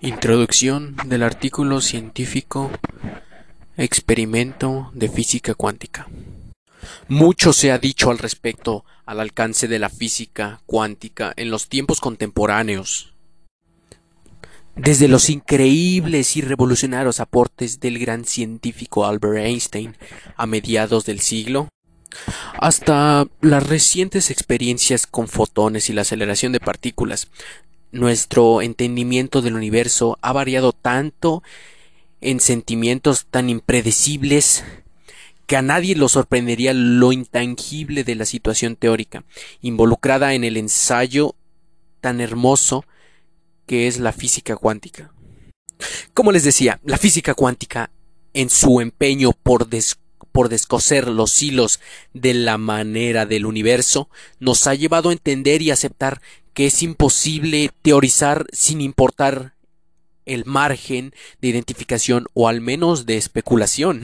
Introducción del artículo científico Experimento de física cuántica. Mucho se ha dicho al respecto al alcance de la física cuántica en los tiempos contemporáneos. Desde los increíbles y revolucionarios aportes del gran científico Albert Einstein a mediados del siglo, hasta las recientes experiencias con fotones y la aceleración de partículas, nuestro entendimiento del universo ha variado tanto en sentimientos tan impredecibles que a nadie lo sorprendería lo intangible de la situación teórica, involucrada en el ensayo tan hermoso que es la física cuántica. Como les decía, la física cuántica, en su empeño por, por descoser los hilos de la manera del universo, nos ha llevado a entender y aceptar que es imposible teorizar sin importar el margen de identificación o al menos de especulación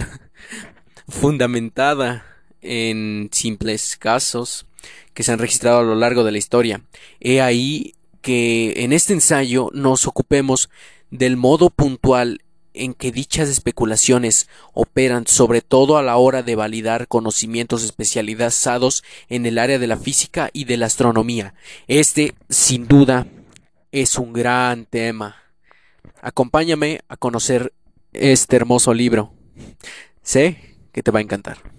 fundamentada en simples casos que se han registrado a lo largo de la historia. He ahí que en este ensayo nos ocupemos del modo puntual en que dichas especulaciones operan sobre todo a la hora de validar conocimientos especializados en el área de la física y de la astronomía. Este, sin duda, es un gran tema. Acompáñame a conocer este hermoso libro. Sé que te va a encantar.